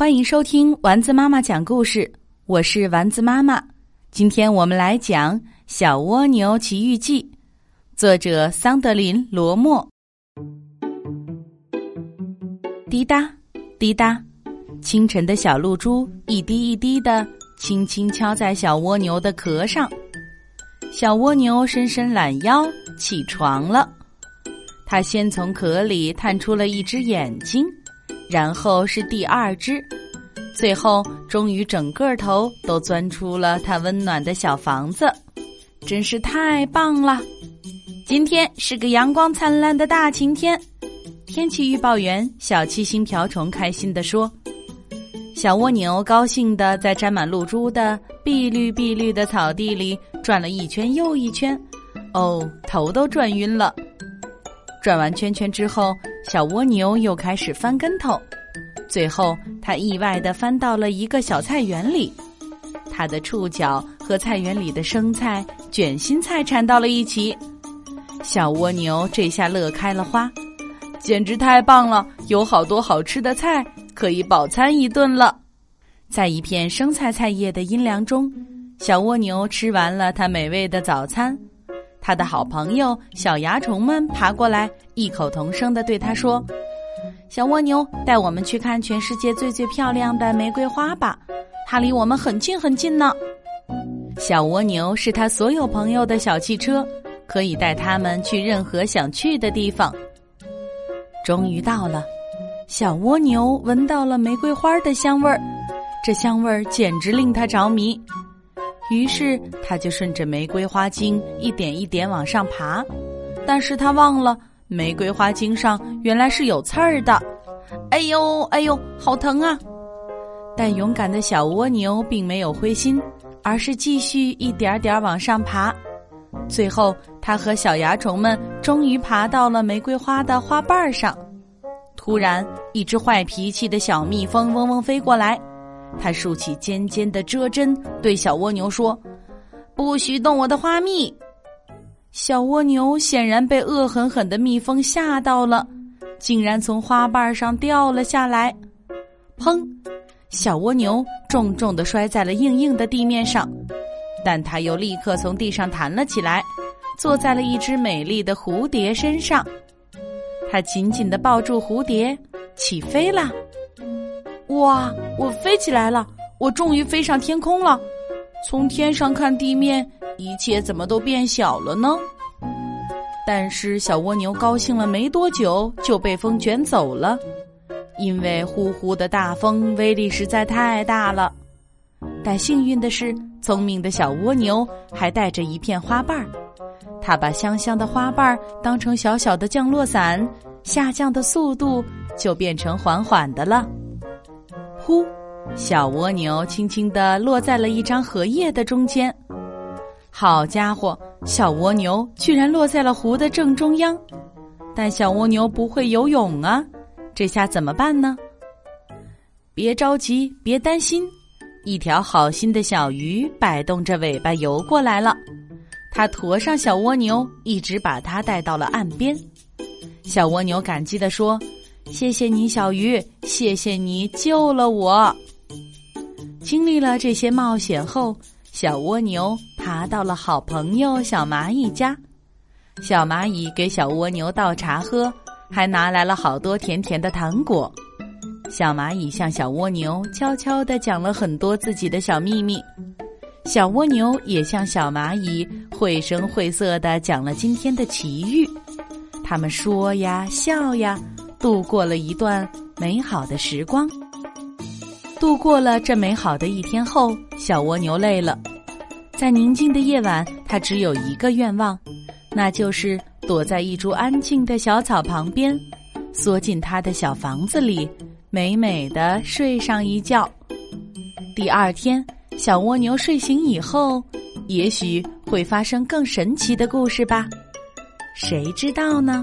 欢迎收听丸子妈妈讲故事，我是丸子妈妈。今天我们来讲《小蜗牛奇遇记》，作者桑德林·罗默。滴答滴答，清晨的小露珠一滴一滴的轻轻敲在小蜗牛的壳上。小蜗牛伸伸懒腰，起床了。它先从壳里探出了一只眼睛。然后是第二只，最后终于整个头都钻出了它温暖的小房子，真是太棒了！今天是个阳光灿烂的大晴天。天气预报员小七星瓢虫开心地说：“小蜗牛高兴地在沾满露珠的碧绿碧绿的草地里转了一圈又一圈，哦，头都转晕了。转完圈圈之后。”小蜗牛又开始翻跟头，最后它意外的翻到了一个小菜园里，它的触角和菜园里的生菜、卷心菜缠到了一起。小蜗牛这下乐开了花，简直太棒了！有好多好吃的菜，可以饱餐一顿了。在一片生菜菜叶的阴凉中，小蜗牛吃完了它美味的早餐。他的好朋友小蚜虫们爬过来，异口同声的对他说：“小蜗牛，带我们去看全世界最最漂亮的玫瑰花吧，它离我们很近很近呢。”小蜗牛是他所有朋友的小汽车，可以带他们去任何想去的地方。终于到了，小蜗牛闻到了玫瑰花的香味儿，这香味儿简直令他着迷。于是，他就顺着玫瑰花茎一点一点往上爬，但是他忘了玫瑰花茎上原来是有刺儿的。哎呦，哎呦，好疼啊！但勇敢的小蜗牛并没有灰心，而是继续一点点往上爬。最后，他和小蚜虫们终于爬到了玫瑰花的花瓣上。突然，一只坏脾气的小蜜蜂嗡嗡飞过来。他竖起尖尖的遮针，对小蜗牛说：“不许动我的花蜜！”小蜗牛显然被恶狠狠的蜜蜂吓到了，竟然从花瓣上掉了下来。砰！小蜗牛重重的摔在了硬硬的地面上，但它又立刻从地上弹了起来，坐在了一只美丽的蝴蝶身上。它紧紧的抱住蝴蝶，起飞了。哇！我飞起来了，我终于飞上天空了。从天上看地面，一切怎么都变小了呢？但是小蜗牛高兴了没多久，就被风卷走了，因为呼呼的大风威力实在太大了。但幸运的是，聪明的小蜗牛还带着一片花瓣儿，它把香香的花瓣儿当成小小的降落伞，下降的速度就变成缓缓的了。呼，小蜗牛轻轻地落在了一张荷叶的中间。好家伙，小蜗牛居然落在了湖的正中央。但小蜗牛不会游泳啊，这下怎么办呢？别着急，别担心，一条好心的小鱼摆动着尾巴游过来了。它驮上小蜗牛，一直把它带到了岸边。小蜗牛感激地说。谢谢你，小鱼，谢谢你救了我。经历了这些冒险后，小蜗牛爬到了好朋友小蚂蚁家。小蚂蚁给小蜗牛倒茶喝，还拿来了好多甜甜的糖果。小蚂蚁向小蜗牛悄悄地讲了很多自己的小秘密，小蜗牛也向小蚂蚁绘声绘色地讲了今天的奇遇。他们说呀，笑呀。度过了一段美好的时光。度过了这美好的一天后，小蜗牛累了，在宁静的夜晚，它只有一个愿望，那就是躲在一株安静的小草旁边，缩进它的小房子里，美美的睡上一觉。第二天，小蜗牛睡醒以后，也许会发生更神奇的故事吧？谁知道呢？